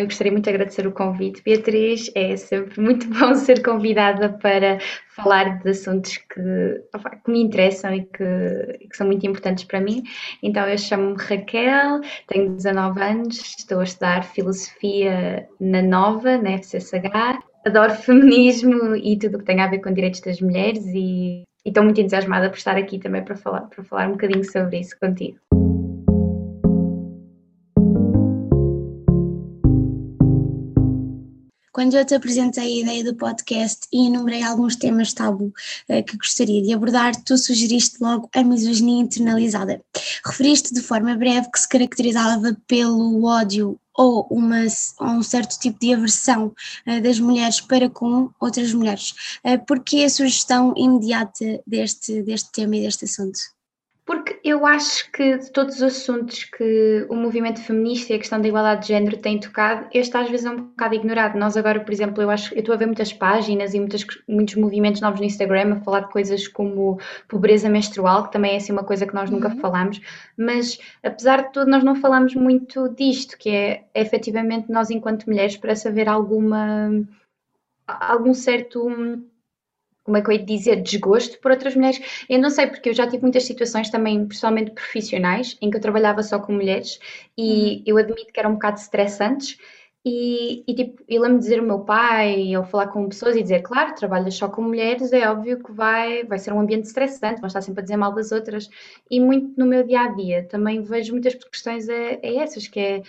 eu gostaria muito de agradecer o convite. Beatriz, é sempre muito bom ser convidada para falar de assuntos que, que me interessam e que, que, são muito importantes para mim. Então, eu chamo-me Raquel, tenho 19 anos, estou a estudar Filosofia na Nova, na FCSH. Adoro feminismo e tudo o que tem a ver com direitos das mulheres e, e estou muito entusiasmada por estar aqui também para falar, para falar um bocadinho sobre isso contigo. Quando eu te apresentei a ideia do podcast e enumerei alguns temas tabu uh, que gostaria de abordar, tu sugeriste logo a misoginia internalizada. Referiste de forma breve que se caracterizava pelo ódio ou uma, um certo tipo de aversão uh, das mulheres para com outras mulheres. Uh, Por que a sugestão imediata deste, deste tema e deste assunto? Porque eu acho que de todos os assuntos que o movimento feminista e a questão da igualdade de género têm tocado, este às vezes é um bocado ignorado. Nós agora, por exemplo, eu acho eu estou a ver muitas páginas e muitas, muitos movimentos novos no Instagram a falar de coisas como pobreza menstrual, que também é assim uma coisa que nós nunca uhum. falamos, mas apesar de tudo nós não falamos muito disto, que é, é efetivamente nós enquanto mulheres para saber alguma algum certo como é que eu ia dizer, desgosto por outras mulheres. Eu não sei, porque eu já tive muitas situações também, pessoalmente profissionais, em que eu trabalhava só com mulheres e uhum. eu admito que eram um bocado estressantes. E, e tipo, eu lembro dizer ao meu pai, ou falar com pessoas e dizer, claro, trabalhas só com mulheres, é óbvio que vai, vai ser um ambiente estressante, vão estar sempre a dizer mal das outras. E muito no meu dia a dia também vejo muitas questões é, é essas, que é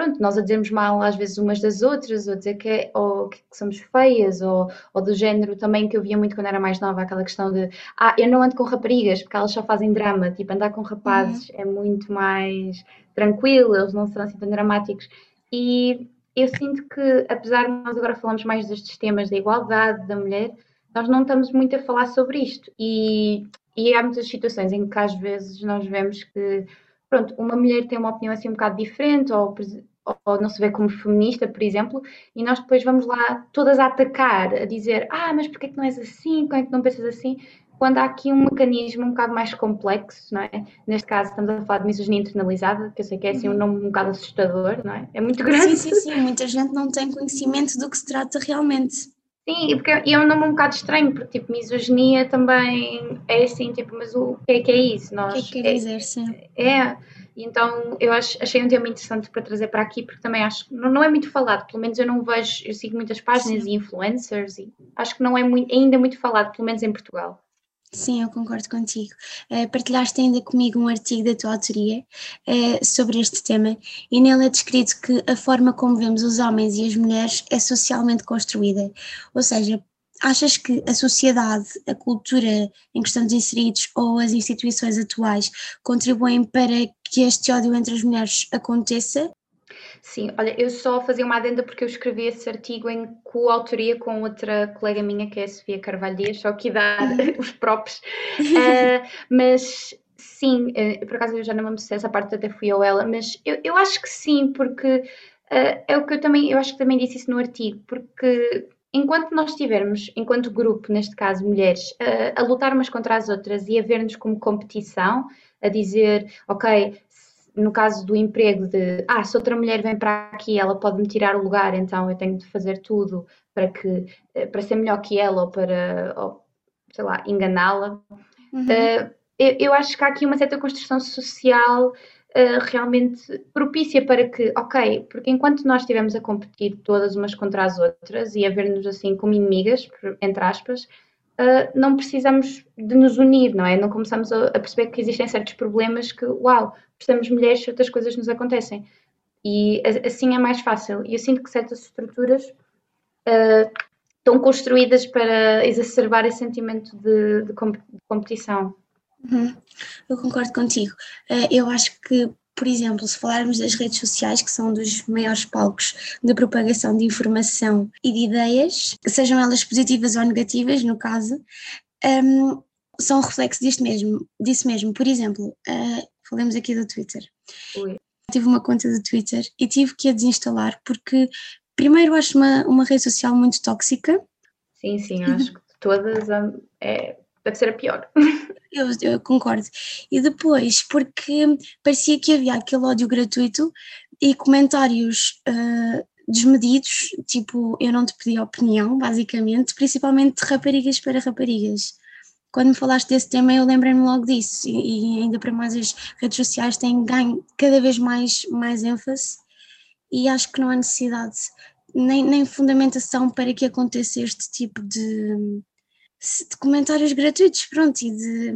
pronto, nós a dizermos mal às vezes umas das outras, ou dizer que, é, ou que somos feias, ou, ou do género também que eu via muito quando era mais nova, aquela questão de ah, eu não ando com raparigas porque elas só fazem drama, tipo, andar com rapazes uhum. é muito mais tranquilo, eles não são assim tão dramáticos. E eu sinto que, apesar de nós agora falamos mais destes temas da igualdade da mulher, nós não estamos muito a falar sobre isto. E, e há muitas situações em que às vezes nós vemos que pronto, uma mulher tem uma opinião assim um bocado diferente, ou, ou não se vê como feminista, por exemplo, e nós depois vamos lá todas a atacar, a dizer, ah, mas porquê que não és assim, como é que não pensas assim? Quando há aqui um mecanismo um bocado mais complexo, não é? Neste caso estamos a falar de misoginia internalizada, que eu sei que é assim um uhum. nome um bocado assustador, não é? É muito grande. Sim, sim, sim, muita gente não tem conhecimento do que se trata realmente. Sim, porque e é um nome um bocado estranho, porque tipo, misoginia também é assim, tipo, mas o que é que é isso? Nós, o que é que quer dizer, sim. É, então eu acho, achei um tema interessante para trazer para aqui, porque também acho que não, não é muito falado, pelo menos eu não vejo, eu sigo muitas páginas sim. e influencers e acho que não é muito, ainda muito falado, pelo menos em Portugal. Sim, eu concordo contigo. Uh, partilhaste ainda comigo um artigo da tua autoria uh, sobre este tema e nele é descrito que a forma como vemos os homens e as mulheres é socialmente construída. Ou seja, achas que a sociedade, a cultura em que estamos inseridos ou as instituições atuais contribuem para que este ódio entre as mulheres aconteça? Sim, olha, eu só fazia uma adenda porque eu escrevi esse artigo em coautoria com outra colega minha, que é a Sofia Carvalho Dias, só que uhum. os próprios. Uh, mas sim, uh, por acaso eu já não me se essa parte até fui eu ela, mas eu, eu acho que sim, porque uh, é o que eu também, eu acho que também disse isso no artigo, porque enquanto nós estivermos, enquanto grupo, neste caso mulheres, a, a lutar umas contra as outras e a ver-nos como competição, a dizer, ok, no caso do emprego de ah, se outra mulher vem para aqui, ela pode me tirar o lugar, então eu tenho de fazer tudo para que eh, para ser melhor que ela ou para ou, sei lá, enganá-la. Uhum. Uh, eu, eu, acho que há aqui uma certa construção social uh, realmente propícia para que, ok, porque enquanto nós estivermos a competir todas umas contra as outras e a ver-nos assim como inimigas, entre aspas, uh, não precisamos de nos unir, não é? Não começamos a, a, perceber que existem certos problemas que, uau, precisamos mulheres se outras coisas nos acontecem. E assim é mais fácil. E eu sinto que certas estruturas uh, estão construídas para exacerbar esse sentimento de, de, comp de competição. Uhum. Eu concordo contigo. Uh, eu acho que por exemplo, se falarmos das redes sociais, que são dos maiores palcos de propagação de informação e de ideias, sejam elas positivas ou negativas, no caso, um, são reflexo disto mesmo, disso mesmo. Por exemplo, uh, falemos aqui do Twitter. Oi. Tive uma conta do Twitter e tive que a desinstalar porque, primeiro, acho uma, uma rede social muito tóxica. Sim, sim, acho que todas é, deve ser a pior. Eu, eu, concordo. E depois, porque parecia que havia aquele ódio gratuito e comentários uh, desmedidos, tipo, eu não te pedi opinião, basicamente, principalmente de raparigas para raparigas. Quando me falaste desse tema, eu lembrei-me logo disso, e, e, ainda para mais as redes sociais têm ganho cada vez mais, mais ênfase, e acho que não há necessidade, nem, nem fundamentação para que aconteça este tipo de, de comentários gratuitos, pronto, e de,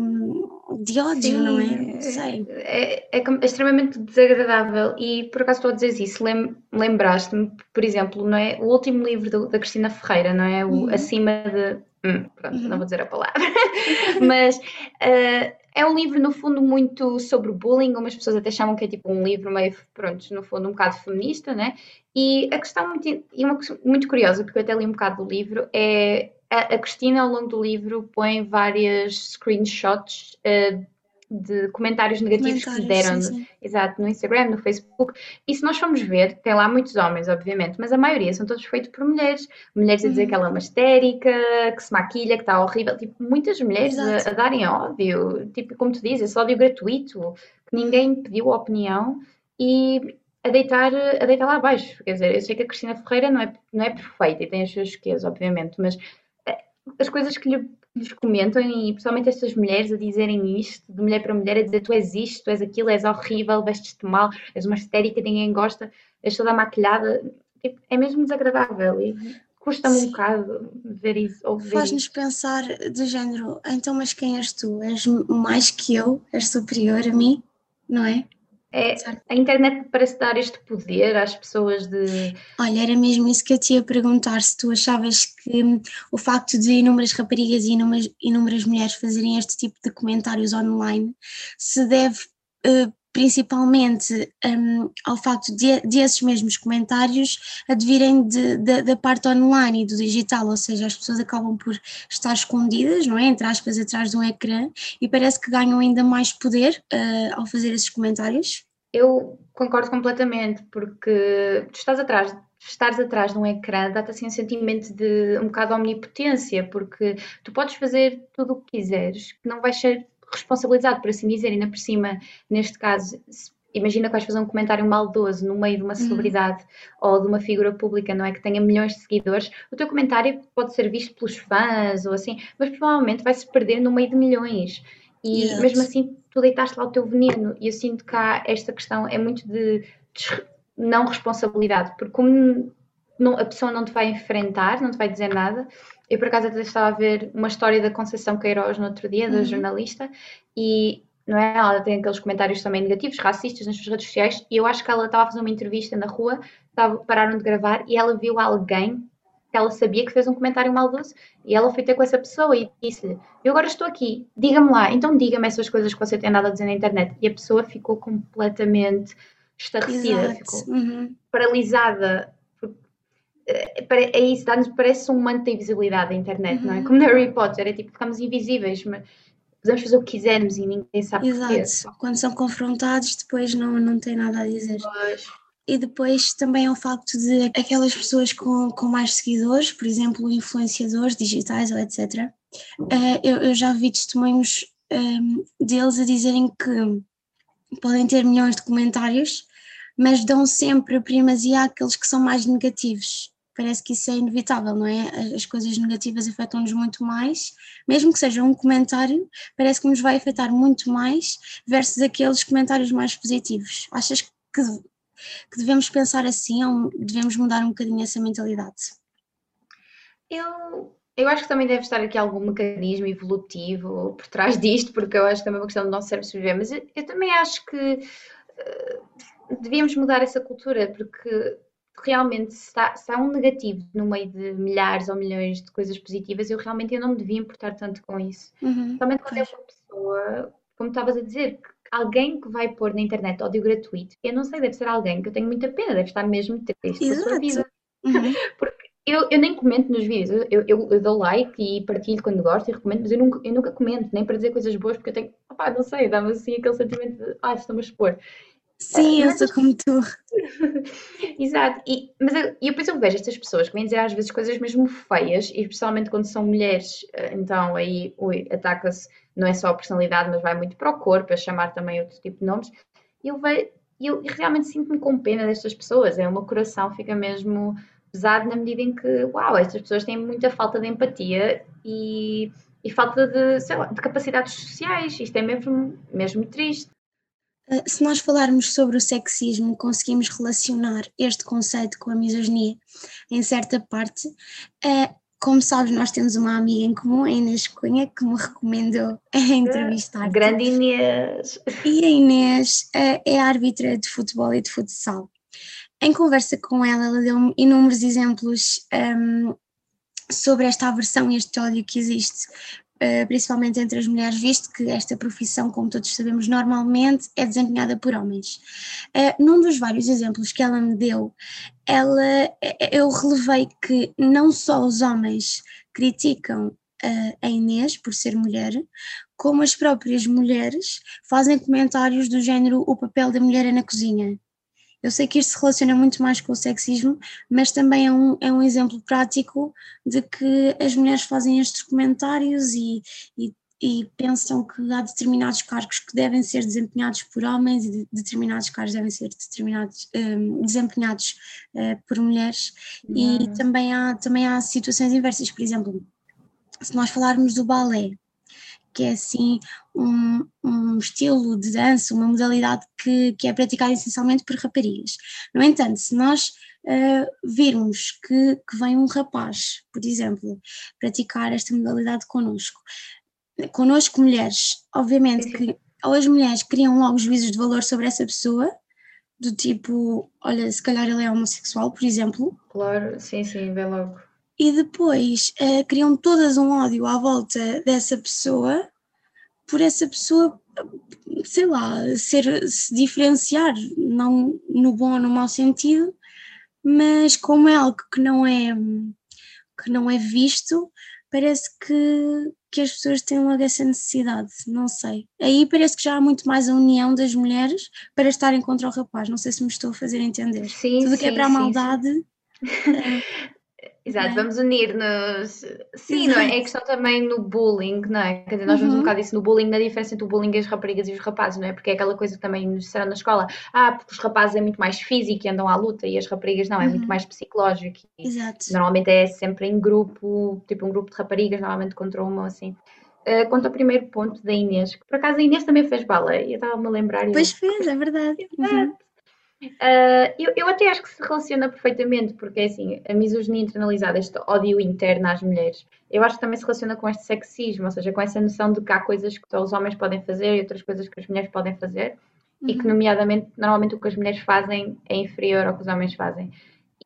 de ódio, Sim, não é? Sei. É, é, é, extremamente desagradável e por acaso estou a dizer isso, lem, lembraste-me, por exemplo, não é? O último livro do, da Cristina Ferreira, não é? O uhum. Acima de. Hum, pronto, uhum. não vou dizer a palavra, mas uh, é um livro, no fundo, muito sobre bullying. Algumas pessoas até chamam que é tipo um livro meio, pronto, no fundo, um bocado feminista, né? E a questão muito, e uma, muito curiosa, porque eu até li um bocado do livro, é a, Cristina, ao longo do livro, põe várias screenshots uh, de comentários negativos comentários, que deram sim, sim. Exato, no Instagram, no Facebook. E se nós formos ver, tem lá muitos homens, obviamente, mas a maioria são todos feitos por mulheres. Mulheres a dizer uhum. que ela é uma histérica, que se maquilha, que está horrível. Tipo, muitas mulheres a, a, darem ódio. Tipo, como tu dizes, esse ódio gratuito, que ninguém pediu opinião. E a deitar, a deitar lá abaixo. Quer dizer, eu sei que a Cristina Ferreira não é, não é perfeita e tem as suas questões, obviamente, mas as coisas que lhe, lhes comentam, e principalmente estas mulheres a dizerem isto, de mulher para mulher, a dizer tu és isto, tu és aquilo, és horrível, vestes-te mal, és uma histérica, ninguém gosta, és toda maquilhada, tipo, é mesmo desagradável e custa-me um bocado ver isso. Faz-nos pensar do género, então mas quem és tu? És mais que eu? És superior a mim? Não é? É, a internet parece dar este poder às pessoas de. Olha, era mesmo isso que eu te ia perguntar: se tu achavas que hum, o facto de inúmeras raparigas e inúmeras, inúmeras mulheres fazerem este tipo de comentários online se deve uh, principalmente um, ao facto de, de, esses mesmos comentários advirem de, de, da parte online e do digital, ou seja, as pessoas acabam por estar escondidas, não é? Entre aspas, atrás de um ecrã e parece que ganham ainda mais poder uh, ao fazer esses comentários. Eu concordo completamente, porque tu estás atrás estares atrás de um ecrã dá-te assim um sentimento de um bocado de omnipotência, porque tu podes fazer tudo o que quiseres, que não vais ser responsabilizado, por assim dizer, ainda por cima, neste caso, imagina que vais fazer um comentário maldoso no meio de uma uhum. celebridade uhum. ou de uma figura pública, não é? Que tenha milhões de seguidores, o teu comentário pode ser visto pelos fãs ou assim, mas provavelmente vai-se perder no meio de milhões. E yes. mesmo assim, tu deitaste lá o teu veneno. E eu sinto que há esta questão é muito de, de não responsabilidade, porque como não, a pessoa não te vai enfrentar, não te vai dizer nada, eu, por acaso, até estava a ver uma história da Conceição Queiroz no outro dia, da uhum. jornalista, e não é? Ela tem aqueles comentários também negativos, racistas nas suas redes sociais, e eu acho que ela estava a fazer uma entrevista na rua, estava, pararam de gravar, e ela viu alguém que ela sabia que fez um comentário maldoso, e ela foi ter com essa pessoa e disse-lhe: Eu agora estou aqui, diga-me lá, então diga-me essas coisas que você tem andado a dizer na internet. E a pessoa ficou completamente estarrecida, ficou uhum. paralisada é, é isso, dá-nos, parece um manto de invisibilidade da internet, uhum. não é? Como no Harry Potter, é tipo, ficamos invisíveis, mas podemos fazer o que quisermos e ninguém sabe Exato. porquê. Quando são confrontados, depois não, não tem nada a dizer. Pois. E depois também é o facto de aquelas pessoas com, com mais seguidores, por exemplo, influenciadores digitais ou etc., uh, eh, eu, eu, já vi testemunhos um, ehm, deles a dizerem que podem ter milhões de comentários, mas dão sempre primazia àqueles que são mais negativos parece que isso é inevitável, não é? As coisas negativas afetam-nos muito mais, mesmo que seja um comentário, parece que nos vai afetar muito mais versus aqueles comentários mais positivos. Achas que, que devemos pensar assim ou devemos mudar um bocadinho essa mentalidade? Eu, eu acho que também deve estar aqui algum mecanismo evolutivo por trás disto, porque eu acho que também é uma questão do nosso cérebro sobreviver, mas eu, eu, também acho que uh, devíamos mudar essa cultura, porque realmente se, está, se há um negativo no meio de milhares ou milhões de coisas positivas, eu realmente eu não me devia importar tanto com isso. Uhum, Somente quando é uma pessoa, como estavas a dizer, que alguém que vai pôr na internet ódio gratuito, eu não sei, deve ser alguém que eu tenho muita pena, deve estar mesmo triste a sua vida. Uhum. Porque eu, eu nem comento nos vídeos, eu, eu, eu, dou like e partilho quando gosto e recomendo, mas eu nunca, eu nunca comento, nem para dizer coisas boas, porque eu tenho, opá, não sei, dá-me assim aquele sentimento de, ah, estão-me a expor. Sim, eu sou como tu. Exato, e, mas eu, eu, por exemplo, vejo estas pessoas que vêm dizer às vezes coisas mesmo feias, e especialmente quando são mulheres, eh, então aí ataca-se não é só a personalidade, mas vai muito para o corpo, a chamar também outro tipo de nomes. Eu vejo, e eu realmente sinto-me com pena destas pessoas. É, o meu coração fica mesmo pesado na medida em que, uau, estas pessoas têm muita falta de empatia e, e falta de, lá, de capacidades sociais. Isto é mesmo, mesmo triste. Eh, se nós falarmos sobre o sexismo, conseguimos relacionar este conceito com a misoginia em certa parte. Eh, como sabes, nós temos uma amiga em comum, a Inês Cunha, que me recomendou entrevistar. Grande Inês! E a Inês eh, é árbitra de futebol e de futsal. Em conversa com ela, ela deu-me inúmeros exemplos um, sobre esta aversão e este ódio que existe principalmente entre as mulheres, visto que esta profissão, como todos sabemos, normalmente é desempenhada por homens. Eh, num dos vários exemplos que ela me deu, ela, eh, eu relevei que não só os homens criticam a Inês por ser mulher, como as próprias mulheres fazem comentários do género o papel da mulher é na cozinha. Eu sei que isto se relaciona muito mais com o sexismo, mas também é um, é um exemplo prático de que as mulheres fazem estes comentários e, e, e pensam que há determinados cargos que devem ser desempenhados por homens e determinados cargos devem ser determinados, um, desempenhados uh, por mulheres. E também há, também há situações inversas, por exemplo, se nós falarmos do balé, que é assim um, um, estilo de dança, uma modalidade que, que é praticada essencialmente por raparigas. No entanto, se nós uh, virmos que, que vem um rapaz, por exemplo, praticar esta modalidade connosco, connosco mulheres, obviamente que ou as mulheres criam logo juízos de valor sobre essa pessoa, do tipo, olha, se calhar ele é homossexual, por exemplo. Claro, sim, sim, vê logo e depois uh, criam todas um ódio à volta dessa pessoa por essa pessoa, sei lá, ser, se diferenciar, não no bom ou no mau sentido, mas como é algo que não é, que não é visto, parece que, que as pessoas têm logo essa necessidade, não sei. Aí parece que já há muito mais a união das mulheres para estarem contra o rapaz, não sei se me estou a fazer entender. Sim, Tudo sim, que é para a maldade. Sim. Exato, é? vamos unir-nos. Sim, não é? É questão também no bullying, não é? Quer dizer, nós vemos uhum. um bocado isso no bullying, na diferença entre o bullying e as raparigas e os rapazes, não é? Porque é aquela coisa que também nos disseram na escola, ah, porque os rapazes é muito mais físico e andam à luta e as raparigas não, é muito uhum. mais psicológico. Exato. Normalmente é sempre em grupo, tipo um grupo de raparigas, normalmente contra uma assim. Uh, quanto ao primeiro ponto da Inês, que por acaso a Inês também fez balé, eu estava-me a lembrar. Pois eu... fez, é verdade. Uhum. Uh, eu, eu, até acho que se relaciona perfeitamente, porque é assim, a misoginia internalizada, este ódio interno às mulheres, eu acho que também se relaciona com este sexismo, ou seja, com essa noção de que há coisas que só os homens podem fazer e outras coisas que as mulheres podem fazer, uhum. e que, uhum. nomeadamente, normalmente o que as mulheres fazem é inferior ao que os homens fazem.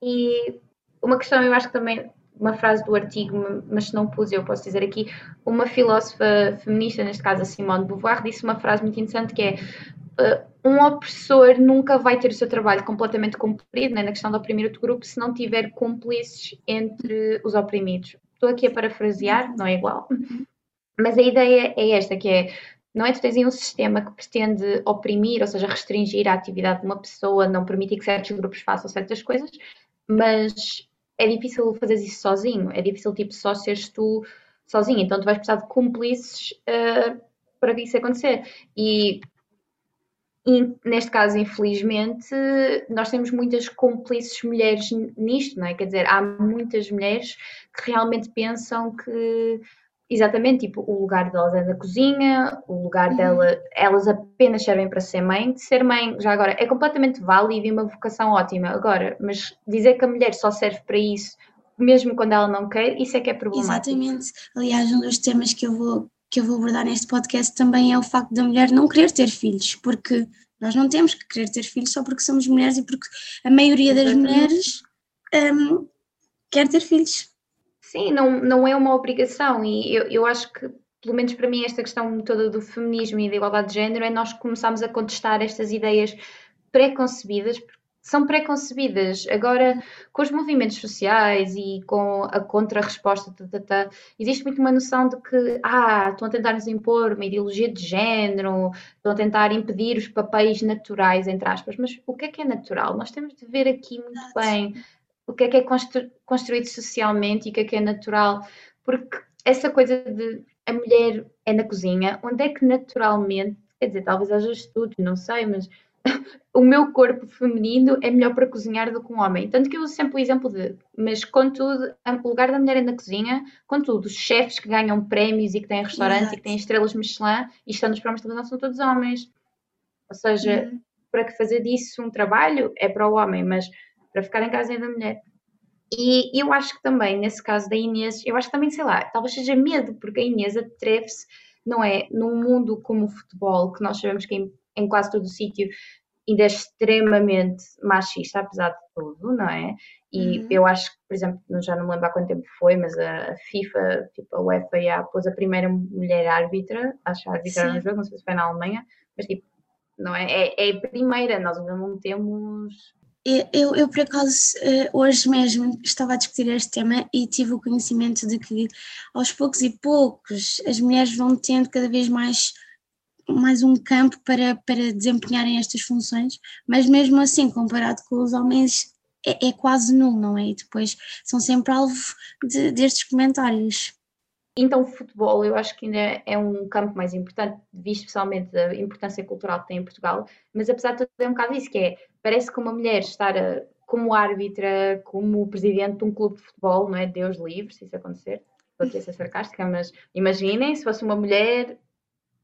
E uma questão, eu acho que também, uma frase do artigo, mas se não pus, eu posso dizer aqui, uma filósofa feminista, neste caso a Simone de Beauvoir, disse uma frase muito interessante que é uh, um opressor nunca vai ter o seu trabalho completamente cumprido, né, na questão do oprimir outro grupo, se não tiver cúmplices entre os oprimidos. Estou aqui a parafrasear, não é igual, mas a ideia é esta, que é, não é tu tens um sistema que pretende oprimir, ou seja, restringir a atividade de uma pessoa, não permitir que certos grupos façam certas coisas, mas é difícil fazer isso sozinho, é difícil tipo só seres tu sozinho, então tu vais precisar de cúmplices uh, para que isso acontecer. E e, neste caso, infelizmente, nós temos muitas cúmplices mulheres nisto, não é? Quer dizer, há muitas mulheres que realmente pensam que, exatamente, tipo, o lugar delas é na cozinha, o lugar uhum. dela, elas apenas servem para ser mãe. De ser mãe, já agora, é completamente válido e uma vocação ótima. Agora, mas dizer que a mulher só serve para isso, mesmo quando ela não quer, isso é que é problemático. Exatamente. Aliás, um dos temas que eu vou que eu vou abordar neste podcast também é o facto da mulher não querer ter filhos, porque nós não temos que querer ter filhos só porque somos mulheres e porque a maioria das mulheres um, quer ter filhos. Sim, não, não é uma obrigação e eu, eu acho que, pelo menos para mim, esta questão toda do feminismo e da igualdade de género é nós começarmos a contestar estas ideias preconcebidas, são preconcebidas. Agora, com os movimentos sociais e com a contra-resposta, tá, tá, tá, existe muito uma noção de que ah, estão a tentar nos impor uma ideologia de género, estão a tentar impedir os papéis naturais, entre aspas. Mas o que é que é natural? Nós temos de ver aqui muito bem o que é que é constru construído socialmente e o que é que é natural, porque essa coisa de a mulher é na cozinha, onde é que naturalmente, quer dizer, talvez haja estudos, não sei, mas o meu corpo feminino é melhor para cozinhar do que um homem. Tanto que eu uso sempre o exemplo de, mas contudo, o lugar da mulher é na cozinha, contudo, os chefes que ganham prémios e que têm restaurantes Exato. e que têm estrelas Michelin e estão nos programas de televisão são todos homens. Ou seja, uhum. para que fazer disso um trabalho é para o homem, mas para ficar em casa é da mulher. E eu acho que também, nesse caso da Inês, eu acho que também, sei lá, talvez seja medo, porque a Inês atreve-se, não é? Num mundo como o futebol, que nós sabemos que em, em quase todo o sítio ainda é extremamente machista, apesar de tudo, não é? E uhum. eu acho que, por exemplo, já não me lembro há quanto tempo foi, mas a, FIFA, tipo a UEFA, já pôs a primeira mulher árbitra, acho a arbitrar no jogo, não sei se foi na Alemanha, mas tipo, não é? É, é a primeira, nós ainda não temos eu, eu, por acaso, eh, hoje mesmo estava a discutir este tema e tive o conhecimento de que, aos poucos e poucos, as mulheres vão tendo cada vez mais, mais um campo para, para desempenharem estas funções, mas mesmo assim, comparado com os homens, é, é quase nulo, não é? E depois são sempre alvo de, destes comentários. Então, o futebol eu acho que ainda é um campo mais importante, visto especialmente a importância cultural que tem em Portugal, mas apesar de tudo é um bocado isso, que é, parece que uma mulher estar a, como árbitra, como presidente de um clube de futebol, não é? Deus livre, se isso acontecer, estou aqui a ser sarcástica, mas imaginem se fosse uma mulher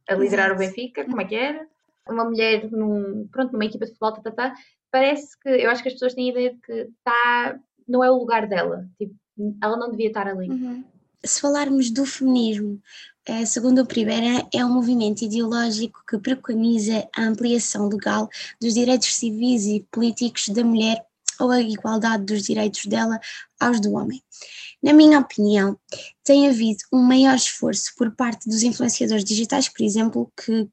a liderar Exato. o Benfica, como é que era? Uma mulher num, pronto, numa equipa de futebol, tá, tá, tá, parece que, eu acho que as pessoas têm a ideia de que tá, não é o lugar dela, tipo, ela não devia estar ali. Uhum se falarmos do feminismo, eh, segundo o Primeira, é um movimento ideológico que preconiza a ampliação legal dos direitos civis e políticos da mulher ou a igualdade dos direitos dela aos do homem. Na minha opinião, tem havido um maior esforço por parte dos influenciadores digitais, por exemplo, que,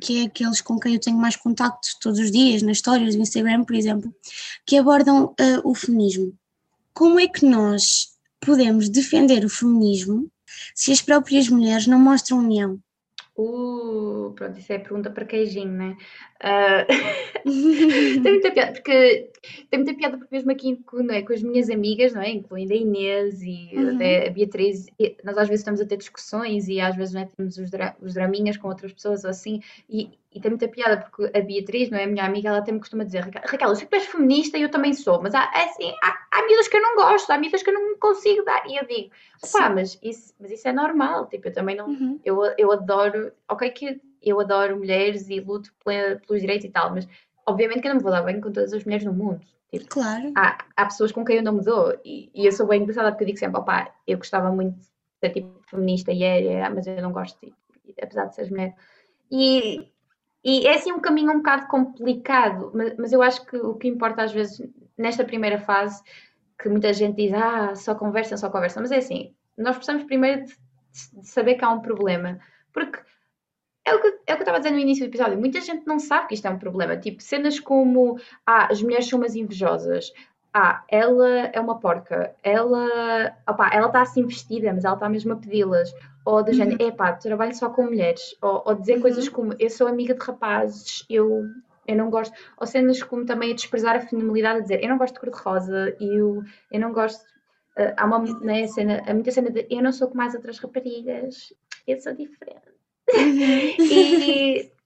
que é aqueles com quem eu tenho mais contacto todos os dias, nas histórias do Instagram, por exemplo, que abordam uh, o feminismo. Como é que nós podemos defender o feminismo se as próprias mulheres não mostram união? Uh, pronto, isso é pergunta para queijinho, né? Uh, tem muita piada, porque tem muita piada porque mesmo aqui com, é, com as minhas amigas, não é? Incluindo a Inês e uhum. a Beatriz, nós às vezes estamos a ter discussões e às vezes não é, temos os, dra os draminhas com outras pessoas ou assim, e, e tem muita piada, porque a Beatriz, não é? A minha amiga, ela até me costuma dizer: Raquel, eu sei que tu és feminista e eu também sou, mas há, é assim, há, há amigas que eu não gosto, há amigas que eu não consigo dar. E eu digo: pá, mas isso, mas isso é normal, tipo, eu também não. Uhum. Eu, eu adoro, ok, que eu adoro mulheres e luto pelos direitos e tal, mas obviamente que eu não me vou dar bem com todas as mulheres no mundo. Tipo, claro. Há, há pessoas com quem eu não me dou e, e eu sou bem engraçada porque eu digo sempre: opá, eu gostava muito de ser tipo feminista e é, mas eu não gosto, de, apesar de ser mulher. E e é assim um caminho um bocado complicado, mas, mas eu acho que o que importa às vezes nesta primeira fase, que muita gente diz, ah, só conversa, só conversa, mas é assim, nós precisamos primeiro de, de saber que há um problema, porque é o, que, é o que eu estava a dizer no início do episódio, muita gente não sabe que isto é um problema, tipo, cenas como, ah, as mulheres são umas invejosas, ah, ela é uma porca, ela, opa, ela está assim vestida, mas ela está mesmo a pedi-las, ou do uhum. género, epá, trabalho só com mulheres, ou, ou dizer uhum. coisas como, eu sou amiga de rapazes, eu, eu não gosto, ou cenas como também a desprezar a feminilidade, a dizer, eu não gosto de cor-de-rosa, eu, eu não gosto, uh, há uma né, cena, há muita cena de, eu não sou como as outras raparigas, eu sou diferente. Uhum. e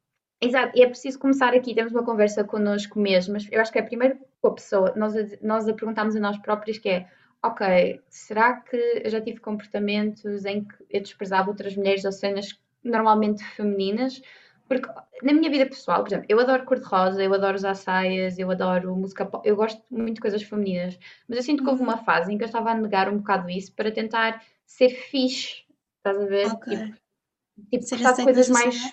Exato, e é preciso começar aqui, temos uma conversa connosco mesmas. Eu acho que é primeiro com a pessoa, nós, nós a perguntarmos a nós próprios que é, ok, será que eu já tive comportamentos em que eu desprezava outras mulheres ou cenas normalmente femininas? Porque na minha vida pessoal, por exemplo, eu adoro cor-de-rosa, eu adoro usar saias, eu adoro música pop, eu gosto muito de coisas femininas, mas eu sinto que houve uma uhum. fase em que eu estava a negar um bocado isso para tentar ser fixe, estás a ver? Okay. Tipo, tipo gostar de coisas mais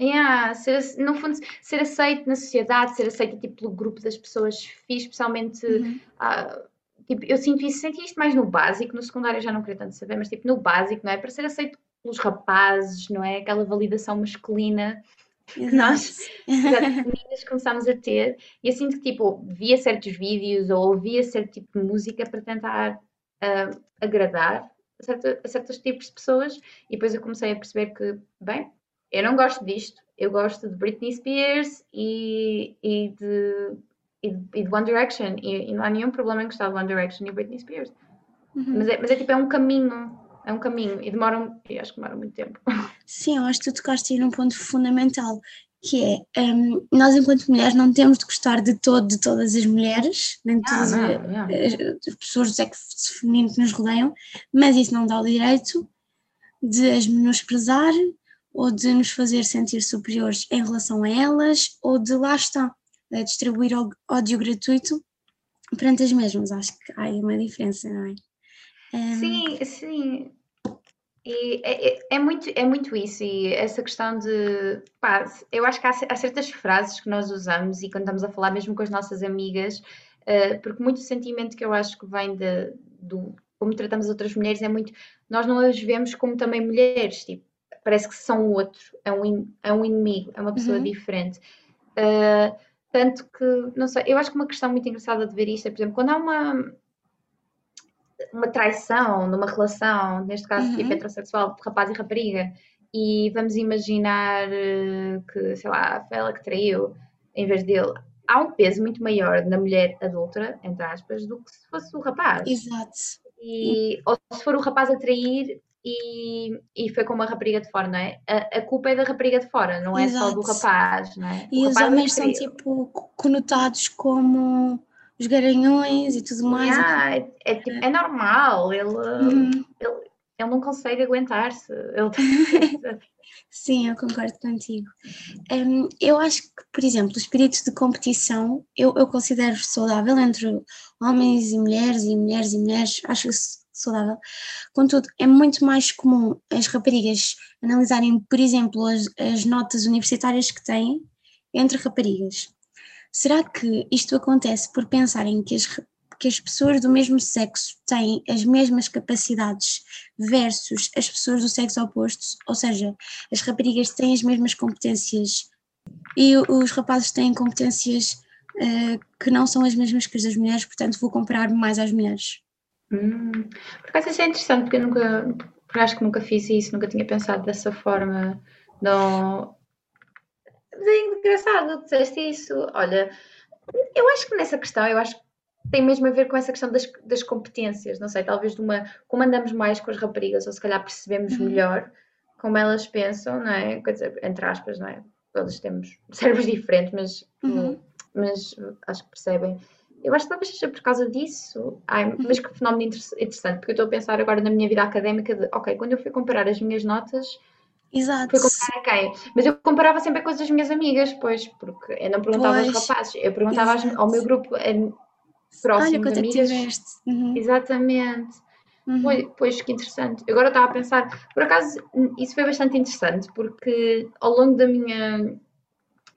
Yeah, ser, no fundo, ser aceito na sociedade, ser aceito tipo, pelo grupo das pessoas fiz, especialmente. Uhum. Uh, tipo, eu sinto isso, senti isto mais no básico, no secundário já não queria tanto saber, mas tipo no básico, não é? Para ser aceito pelos rapazes, não é? Aquela validação masculina que nós, meninas, começámos a ter. E eu sinto que tipo, via certos vídeos ou ouvia certo tipo de música para tentar uh, agradar certa, a certos tipos de pessoas, e depois eu comecei a perceber que, bem eu não gosto disto. Eu gosto de Britney Spears e, e, de, e, e de One Direction. E, e, não há nenhum problema em gostar de One Direction e Britney Spears. Uhum. Mas, é, mas é tipo, é um caminho. É um caminho. E demora, eu acho que demora muito tempo. Sim, eu acho que tu tocaste aí num ponto fundamental, que é um, nós enquanto mulheres não temos de gostar de todo de todas as mulheres, nem de todas não, não. as, as pessoas do sexo feminino que nos rodeiam, mas isso não dá o direito de as menosprezar ou de nos fazer sentir superiores em relação a elas ou de lá está, eh, distribuir ódio gratuito perante as mesmas. Acho que há aí uma diferença, não é? Um, Sim, sim. E é, é- é muito, é muito isso, e essa questão de, pá, eu acho que há, há certas frases que nós usamos e quando estamos a falar mesmo com as nossas amigas, eh, porque muito sentimento que eu acho que vem de, do como tratamos outras mulheres é muito, nós não as vemos como também mulheres, tipo, parece que são outro, é um, é um inimigo, é uma pessoa Uhum. diferente. Eh, tanto que, não sei, eu acho que uma questão muito engraçada de ver isto é, por exemplo, quando há uma, uma traição numa relação, neste caso tipo Uhum. heterossexual, de rapaz e rapariga, e vamos imaginar eh, que, sei lá, foi ela que traiu em vez dele. Há um peso muito maior na mulher adulta, entre aspas, do que se fosse o rapaz. Exato. E, ou se for o rapaz a trair e, e foi com uma rapariga de fora, não é? A, a culpa é da rapariga de fora, não é só do Exato. rapaz, não é? O E os é homens são tipo conotados como os garanhões e tudo mais. Yeah, é, é tipo- é normal, ele, Uhum. ele, ele não consegue aguentar-se. Ele Sim, eu concordo contigo. Hum, eu acho que, por exemplo, o espírito de competição eu, eu considero saudável entre homens e mulheres e mulheres e mulheres, acho saudável. Contudo, é muito mais comum as raparigas analisarem, por exemplo, as, as notas universitárias que têm entre raparigas. Será que isto acontece por pensarem que as, que as pessoas do mesmo sexo têm as mesmas capacidades versus as pessoas do sexo oposto? Ou seja, as raparigas têm as mesmas competências e os rapazes têm competências eh, que não são as mesmas que as das mulheres, portanto vou comparar mais às mulheres. Hum, por acaso isso é interessante, porque eu nunca, porque acho que nunca fiz isso, nunca tinha pensado dessa forma. Não. Mas é engraçado, disseste isso. Olha, eu acho que nessa questão, eu acho que tem mesmo a ver com essa questão das, das competências, não sei, talvez de uma, como andamos mais com as raparigas, ou se calhar percebemos Uhum. melhor como elas pensam, não é? Quer dizer, entre aspas, não é? Todos temos cérebros diferentes, mas, Uhum. mas acho que percebem. Eu acho que talvez seja por causa disso. Ai, mas que fenómeno inter- interessante, porque eu estou a pensar agora na minha vida académica de, ok, quando eu fui comparar as minhas notas, Exato. fui comparar a quem? Mas eu comparava sempre com as das minhas amigas, pois, porque eu não perguntava aos Pois, rapazes, eu perguntava ao meu grupo eh, Olha próximo de quanto é que amigas. tiveste. Uhum, Exatamente. uhum. Pois, pois, que interessante. Eu Agora estava a pensar, por acaso, isso foi bastante interessante, porque ao longo da minha,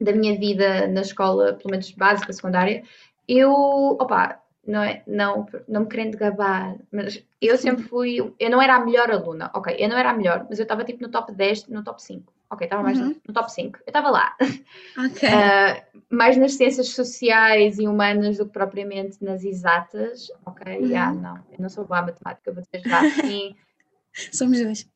da minha vida na escola, pelo menos básica, secundária, eu, opa, não, é, não, não me querendo gabar, mas eu sempre fui, eu não era a melhor aluna, ok, eu não era a melhor, mas eu estava tipo no top 10, no top 5, ok, estava mais no, Uhum. no top 5, eu estava lá, Ok. Ah, mais nas ciências sociais e humanas do que propriamente nas exatas, ok, Uhum. já, não, eu não sou boa a matemática, vou dizer já assim, Somos duas.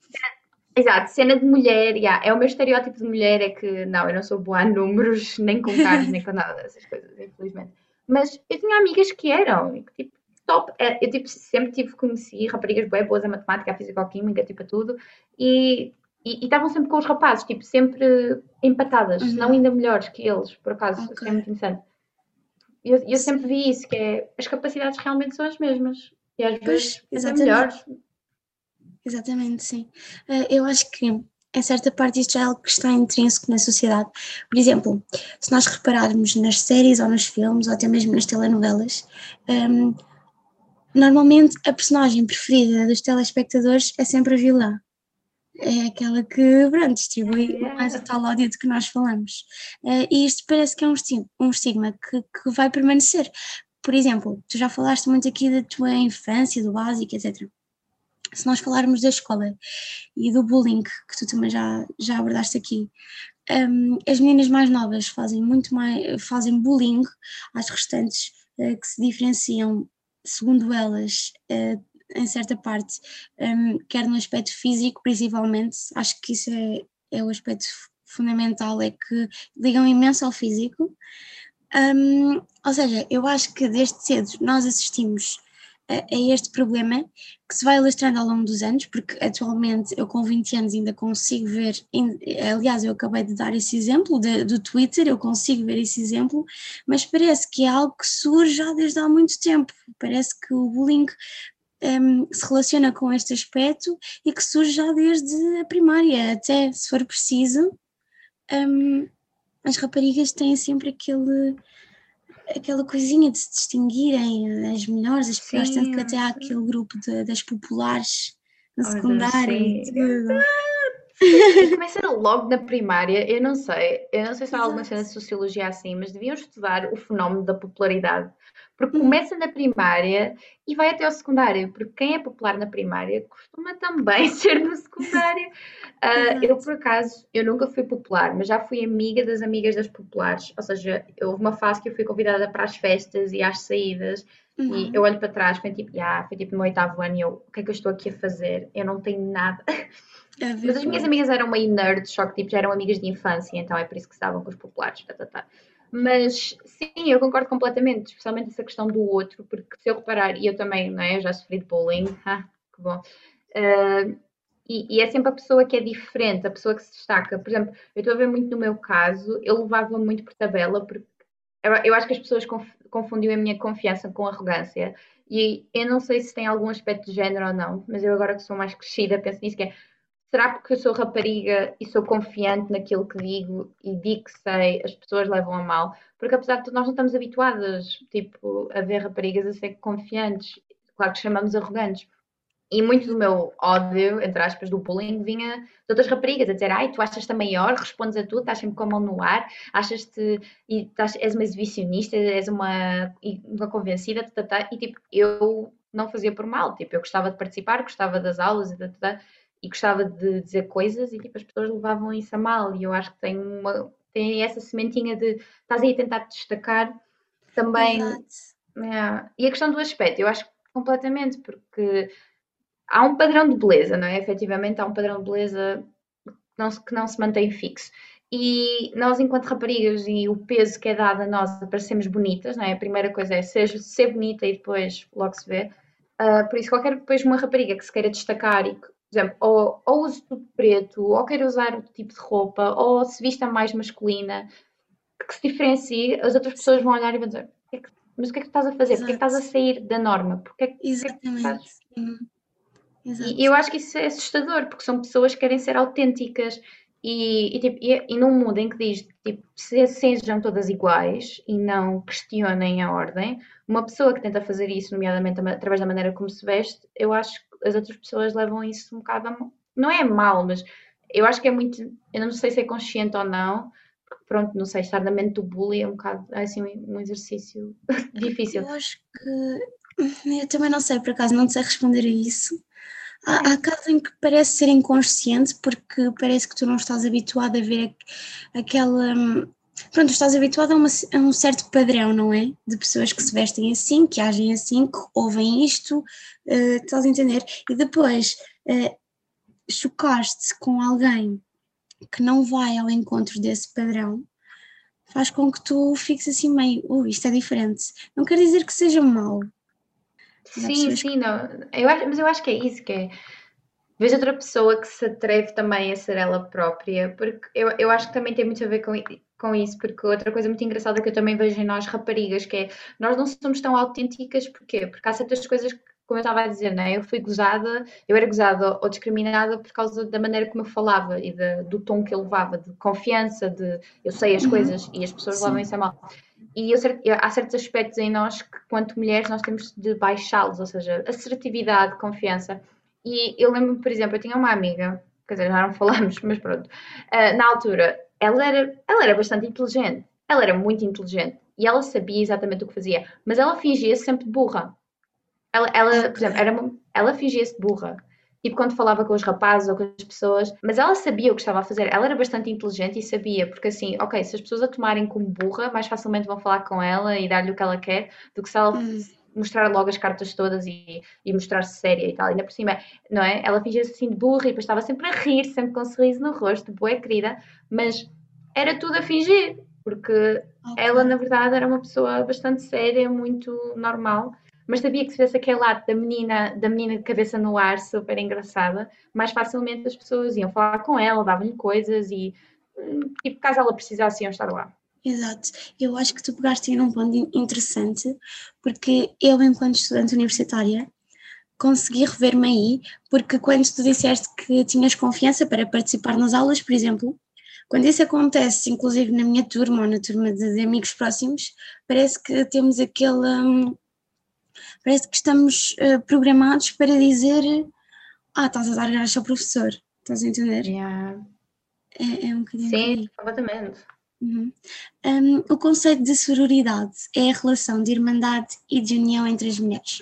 Exato, cena de mulher, yeah, é o meu estereótipo de mulher, é que não, eu não sou boa a números, nem com carros, nem com nada dessas coisas, infelizmente. Mas eu tinha amigas que eram, tipo, top. É, Eu tipo, sempre tive, conheci raparigas bem boas a matemática, a física-química, tipo, a tudo, e estavam sempre com os rapazes, tipo, sempre empatadas, se não Uhum. ainda melhores que eles, por acaso, isso Ok. é muito interessante. E eu, eu sempre vi isso, que é, as capacidades realmente são as mesmas, e às Pois, vezes exatamente. melhores. Exatamente, sim. Eh, eu acho que em certa parte isto já é algo que está intrínseco na sociedade. Por exemplo, se nós repararmos nas séries ou nos filmes, ou até mesmo nas telenovelas, ehm, normalmente a personagem preferida dos telespectadores é sempre a vilã. É aquela que, pronto, distribui mais o tal ódio de que nós falamos. Eh, e isto parece que é um estigma, um estigma que, que vai permanecer. Por exemplo, tu já falaste muito aqui da tua infância, do básico, etc se nós falarmos da escola e do bullying, que tu também já, já abordaste aqui, um, as meninas mais novas fazem muito mais, fazem bullying às restantes uh, que se diferenciam, segundo elas, uh, em certa parte, um, quer no aspecto físico, principalmente, acho que isso é, é o aspecto fundamental, é que ligam imenso ao físico. Um, ou seja, eu acho que desde cedo nós assistimos a, este problema que se vai ilustrando ao longo dos anos, porque atualmente eu com 20 anos ainda consigo ver, aliás, eu acabei de dar esse exemplo de, do Twitter, eu consigo ver esse exemplo, mas parece que é algo que surge já desde há muito tempo. Parece que o bullying um, se relaciona com este aspecto e que surge já desde a primária, até se for preciso. Um, as raparigas têm sempre aquele aquela coisinha de se distinguirem as melhores, as piores, tanto que até há aquele grupo de, das populares na secundária e tudo. Começa logo na primária, eu não sei, eu não sei se há alguma cena de sociologia assim, mas deviam estudar o fenómeno da popularidade, porque uhum. começa na primária e vai até ao secundário, porque quem é popular na primária costuma também ser no secundário. Uh, eu, por acaso, eu nunca fui popular, mas já fui amiga das amigas das populares, ou seja, houve uma fase que eu fui convidada para as festas e às saídas, uhum. e eu olho para trás, foi tipo, ah, foi tipo no meu oitavo ano e eu, o que é que eu estou aqui a fazer? Eu não tenho nada. É Mas as minhas amigas eram meio nerds, só que tipo, já eram amigas de infância, então é por isso que estavam com os populares. Tá, tá, tá. Mas sim, eu concordo completamente, especialmente essa questão do outro, porque se eu reparar, e eu também, não é? Eu já sofri de bullying, ah, que bom. Uh, e, e, é sempre a pessoa que é diferente, a pessoa que se destaca. Por exemplo, eu estou a ver muito no meu caso, eu levava muito por tabela, porque eu, eu acho que as pessoas conf, confundiam a minha confiança com arrogância. E eu não sei se tem algum aspecto de género ou não, mas eu agora que sou mais crescida penso nisso, que é será porque eu sou rapariga e sou confiante naquilo que digo e digo que sei, as pessoas levam a mal? Porque apesar de tudo, nós não estamos habituadas, tipo, a ver raparigas a ser confiantes. Claro que chamamos arrogantes. E muito do meu ódio, entre aspas, do bullying vinha de outras raparigas a dizer: Ai, tu achas-te a maior, respondes a tudo, estás sempre com a mão no ar, achas-te, e estás, és uma exibicionista, és uma, uma convencida, tata, tá, tá, e tipo, eu não fazia por mal, tipo, eu gostava de participar, gostava das aulas e tata, tá, e gostava de dizer coisas e tipo, as pessoas levavam isso a mal. E eu acho que tem, uma, tem essa sementinha de estás aí a tentar te destacar também. É. E a questão do aspecto, eu acho completamente, porque há um padrão de beleza, não é? Efetivamente, há um padrão de beleza que não, que não se mantém fixo. E nós, enquanto raparigas, e o peso que é dado a nós para sermos bonitas, não é? A primeira coisa é ser, ser bonita e depois logo se vê. Uh, por isso, qualquer depois uma rapariga que se queira destacar e que exemplo, ou, ou use tudo preto, ou queira usar outro tipo de roupa, ou se vista mais masculina, que se diferencie, as outras pessoas vão olhar e vão dizer, é mas o que é que estás a fazer? Exato. Porque é que estás a sair da norma? Porque é que, Exatamente. É que e eu acho que isso é assustador, porque são pessoas que querem ser autênticas e, e, tipo, e, e num mundo em que diz tipo, se, sejam todas iguais e não questionem a ordem, uma pessoa que tenta fazer isso, nomeadamente através da maneira como se veste, eu acho que as outras pessoas levam isso um bocado a Não é mal, mas eu acho que é muito. Eu não sei se é consciente ou não, porque pronto, não sei, estar na mente do bullying é um bocado é assim um exercício difícil. Eu acho que. Eu também não sei, por acaso, não sei responder a isso. Há, há casos em que parece ser inconsciente, porque parece que tu não estás habituado a ver aquela. Pronto, estás habituado a, uma, a, um certo padrão, não é? De pessoas que se vestem assim, que agem assim, que ouvem isto, uh, estás a entender? E depois uh, chocar-te com alguém que não vai ao encontro desse padrão, faz com que tu fiques assim meio, uh, isto é diferente. Não quer dizer que seja mau. Sim, sim, que... não. Eu acho, mas eu acho que é isso que é vejo outra pessoa que se atreve também a ser ela própria, porque eu, eu acho que também tem muito a ver com, com isso, porque outra coisa muito engraçada que eu também vejo em nós raparigas, que é nós não somos tão autênticas, porquê? Porque há certas coisas que, como eu estava a dizer, né? eu fui gozada, eu era gozada ou discriminada por causa da maneira como eu falava e de, do tom que eu levava, de confiança, de eu sei as uhum. coisas e as pessoas Sim. levam isso a mal. E eu, há certos aspectos em nós que, quanto mulheres, nós temos de baixá-los, ou seja, assertividade, confiança. E eu lembro, por exemplo, eu tinha uma amiga, quer dizer, já não falamos, mas pronto, uh, na altura, ela era, ela era bastante inteligente, ela era muito inteligente. E ela sabia exatamente o que fazia, mas ela fingia-se sempre burra. Ela, ela, por exemplo, era, ela fingia-se burra. Tipo, quando falava com os rapazes ou com as pessoas, mas ela sabia o que estava a fazer. Ela era bastante inteligente e sabia, porque assim, ok, se as pessoas a tomarem como burra, mais facilmente vão falar com ela e dar-lhe o que ela quer do que se ela hum mostrar logo as cartas todas e, e mostrar-se séria e tal. Ainda por cima, não é? Ela fingia-se assim de burra e depois estava sempre a rir, sempre com um sorriso no rosto, boa querida, mas era tudo a fingir, porque okay. ela na verdade era uma pessoa bastante séria, muito normal. mas sabia que se fizesse aquele lado da menina, da menina de cabeça no ar, super engraçada, mais facilmente as pessoas iam falar com ela, davam-lhe coisas e, e tipo, caso ela precisasse, iam estar lá. Exato, eu acho que tu pegaste aí num ponto interessante, porque eu, enquanto estudante universitária, consegui rever-me aí, porque quando tu disseste que tinhas confiança para participar nas aulas, por exemplo, quando isso acontece, inclusive na minha turma ou na turma de, de amigos próximos, parece que temos aquele. Um, parece que estamos uh, programados para dizer: Ah, estás a dar graça ao professor. Estás a entender? Yeah. É, é um bocadinho. Sim, completamente. Uhum. Um, o conceito de sororidade é a relação de irmandade e de união entre as mulheres.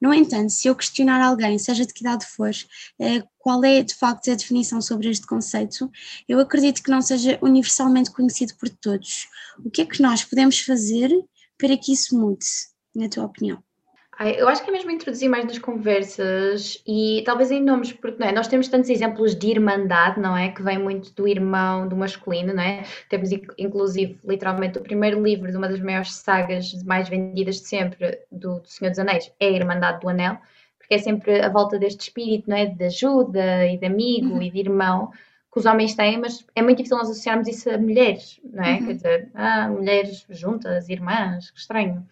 No entanto, se eu questionar alguém, seja de que idade for, eh, qual é de facto a definição sobre este conceito, eu acredito que não seja universalmente conhecido por todos. O que é que nós podemos fazer para que isso mude, na tua opinião? Eu acho que é mesmo introduzir mais nas conversas e talvez em nomes, porque não é? nós temos tantos exemplos de irmandade, não é? Que vem muito do irmão, do masculino, não é? Temos inclusive literalmente o primeiro livro de uma das maiores sagas mais vendidas de sempre do, do Senhor dos Anéis, é a Irmandade do Anel, porque é sempre a volta deste espírito, não é? De ajuda e de amigo uhum. e de irmão que os homens têm, mas é muito difícil nós associarmos isso a mulheres, não é? Uhum. Quer dizer, ah, mulheres juntas, irmãs, que estranho.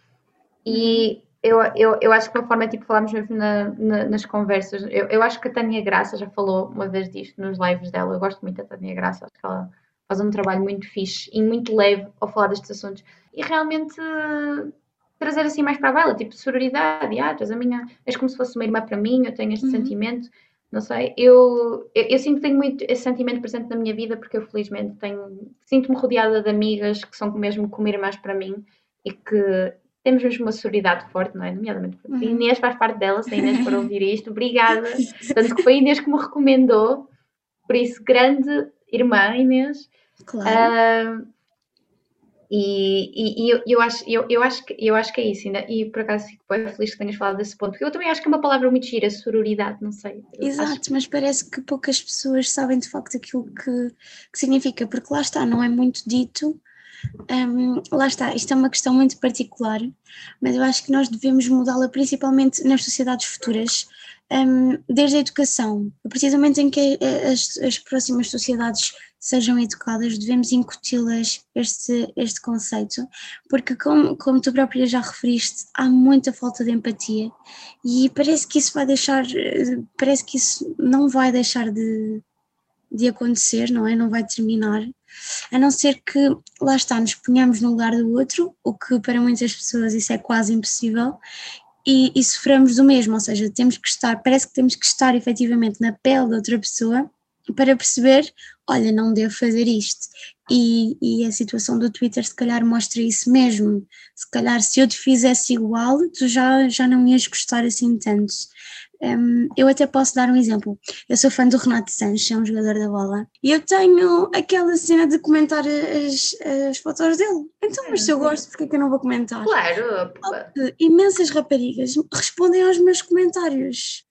E uhum eu, eu, eu acho que uma forma, tipo, falámos mesmo na, na, nas conversas, eu, eu acho que a Tânia Graça já falou uma vez disto nos lives dela, eu gosto muito da Tânia Graça, acho que ela faz um trabalho muito fixe e muito leve ao falar destes assuntos. E realmente trazer assim mais para a baila, tipo sororidade, ah, és a minha, és como se fosse uma irmã para mim, eu tenho este uhum. sentimento, não sei, eu, eu, eu, sinto que tenho muito esse sentimento presente na minha vida porque eu felizmente tenho, sinto-me rodeada de amigas que são mesmo como irmãs para mim e que temos mesmo uma sororidade forte, não é? Nomeadamente uhum. Inês faz parte dela, se a Inês for ouvir isto, obrigada. Tanto que foi a Inês que me recomendou, por isso, grande irmã Inês. Claro. Uh, e, e, e eu, eu, acho, eu, eu, acho que, eu acho que é isso, ainda, e por acaso fico bem feliz que tenhas falado desse ponto, porque eu também acho que é uma palavra muito gira, sororidade, não sei. Exato, mas parece que poucas pessoas sabem de facto aquilo que, que significa, porque lá está, não é muito dito, um, lá está, isto é uma questão muito particular, mas eu acho que nós devemos mudá-la principalmente nas sociedades futuras, um, desde a educação. A partir do momento em que as, as próximas sociedades sejam educadas, devemos incuti-las este, este conceito, porque, como, como tu própria já referiste, há muita falta de empatia e parece que isso vai deixar, parece que isso não vai deixar de, de acontecer, não é? Não vai terminar a não ser que lá está, nos ponhamos no lugar do outro, o que para muitas pessoas isso é quase impossível, e, e sofremos do mesmo, ou seja, temos que estar, parece que temos que estar efetivamente na pele da outra pessoa para perceber, olha, não devo fazer isto. E, e, a situação do Twitter se calhar mostra isso mesmo. Se calhar se eu te fizesse igual, tu já, já não ias gostar assim tanto. Um, eu até posso dar um exemplo. Eu sou fã do Renato Sanches, é um jogador da bola, e eu tenho aquela cena de comentar as, as fotos dele. Então, mas se eu gosto, porquê que eu não vou comentar? Claro! Imensas raparigas respondem aos meus comentários.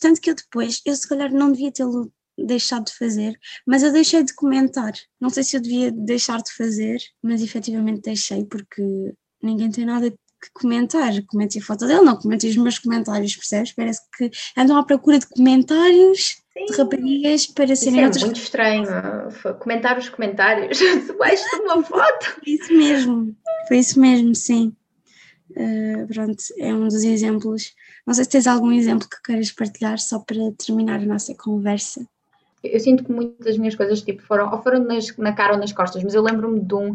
Tanto que eu depois, eu se calhar não devia tê-lo deixado de fazer, mas eu deixei de comentar. Não sei se eu devia deixar de fazer, mas efetivamente deixei porque ninguém tem nada que comentar. Comentei a foto dele, não comentei os meus comentários, percebes? Parece que andam à procura de comentários Sim. de raparigas para serem Isso é outros. muito estranho. Comentar os comentários debaixo de uma foto. Foi isso mesmo, foi isso mesmo, sim. Uh, pronto, é um dos exemplos. Não sei se tens algum exemplo que queiras partilhar só para terminar a nossa conversa. Eu sinto que muitas das minhas coisas tipo, foram, ou foram nas, na cara ou nas costas, mas eu lembro-me de um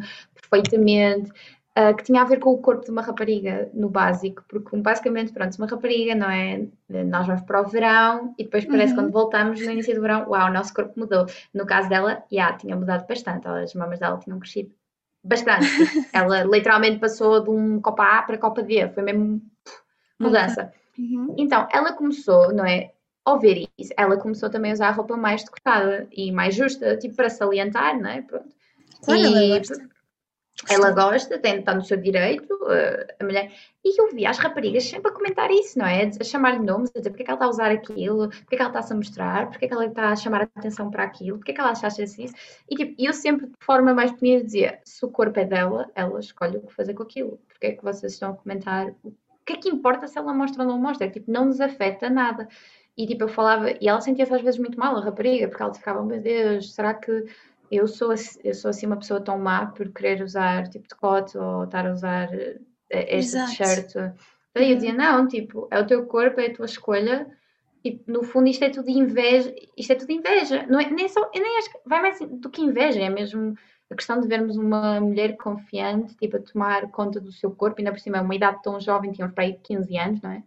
perfeitamente uh, que tinha a ver com o corpo de uma rapariga no básico, porque basicamente, pronto, uma rapariga, não é? Nós vamos para o verão e depois parece uhum. quando voltamos no início do verão, uau, o nosso corpo mudou. No caso dela, já, yeah, tinha mudado bastante, as mamas dela tinham crescido bastante. Ela literalmente passou de um Copa A para Copa D, foi mesmo mudança. Uhum. Então, ela começou, não é? Ao ver isso, ela começou também a usar a roupa mais decotada e mais justa, tipo para salientar, não é? Pronto. Claro, e, ela gosta. Ela gosta, tem, está no seu direito, uh, a mulher. E eu vi as raparigas sempre a comentar isso, não é? A chamar-lhe nomes, a dizer porque é que ela está a usar aquilo, porque é que ela está-se a mostrar, porque é que ela está a chamar a atenção para aquilo, porque é que ela acha isso. E tipo, eu sempre, de forma mais bonita, dizia: se o corpo é dela, ela escolhe o que fazer com aquilo. Porque é que vocês estão a comentar que é que importa se ela mostra ou não mostra? Tipo, não nos afeta nada. E tipo, eu falava, e ela sentia-se às vezes muito mal, a rapariga, porque ela ficava, meu Deus, será que eu sou, eu sou assim uma pessoa tão má por querer usar tipo decote ou estar a usar eh, esta t-shirt? Daí eu dizia, uhum. não, tipo, é o teu corpo, é a tua escolha, e no fundo isto é tudo inveja, isto é tudo inveja, não é, nem só, eu nem acho que vai mais do que inveja, é mesmo a questão de vermos uma mulher confiante, tipo, a tomar conta do seu corpo, ainda por cima é uma idade tão jovem, tínhamos para aí 15 anos, não é?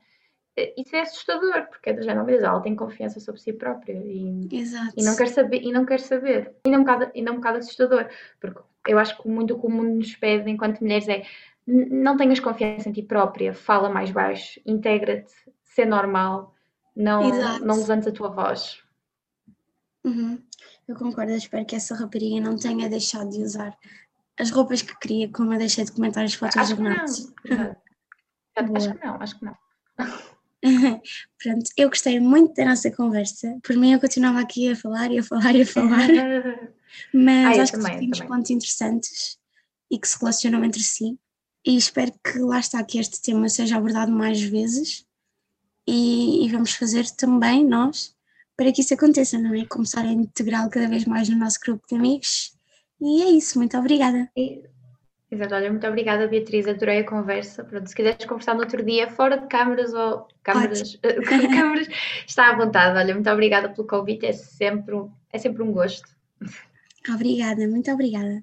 Isso é assustador, porque é do género, mas ela tem confiança sobre si própria e, e não quer saber, e não quer saber. E não é um bocado, ainda é um bocado assustador, porque eu acho que muito o que o mundo nos pede enquanto mulheres é não tenhas confiança em ti própria, fala mais baixo, integra-te, ser normal, não, não usantes a tua voz. Uhum. Eu concordo, eu espero que essa rapariga não tenha deixado de usar as roupas que queria, como eu deixei de comentar as fotos acho. Que não. acho que não, acho que não. Pronto, eu gostei muito da nossa conversa. Por mim, eu continuava aqui a falar e a falar e a falar, mas ah, acho também, que temos pontos interessantes e que se relacionam entre si. E espero que lá está que este tema seja abordado mais vezes e, e vamos fazer também nós para que isso aconteça, não é? Começar a integrá-lo cada vez mais no nosso grupo de amigos. E é isso, muito obrigada. E, exato, olha, muito obrigada Beatriz, adorei a conversa. Pronto, se quiseres conversar no outro dia, fora de câmaras ou câmaras, câmaras, está à vontade. Olha, muito obrigada pelo convite, é sempre, é sempre um gosto. Obrigada, muito obrigada.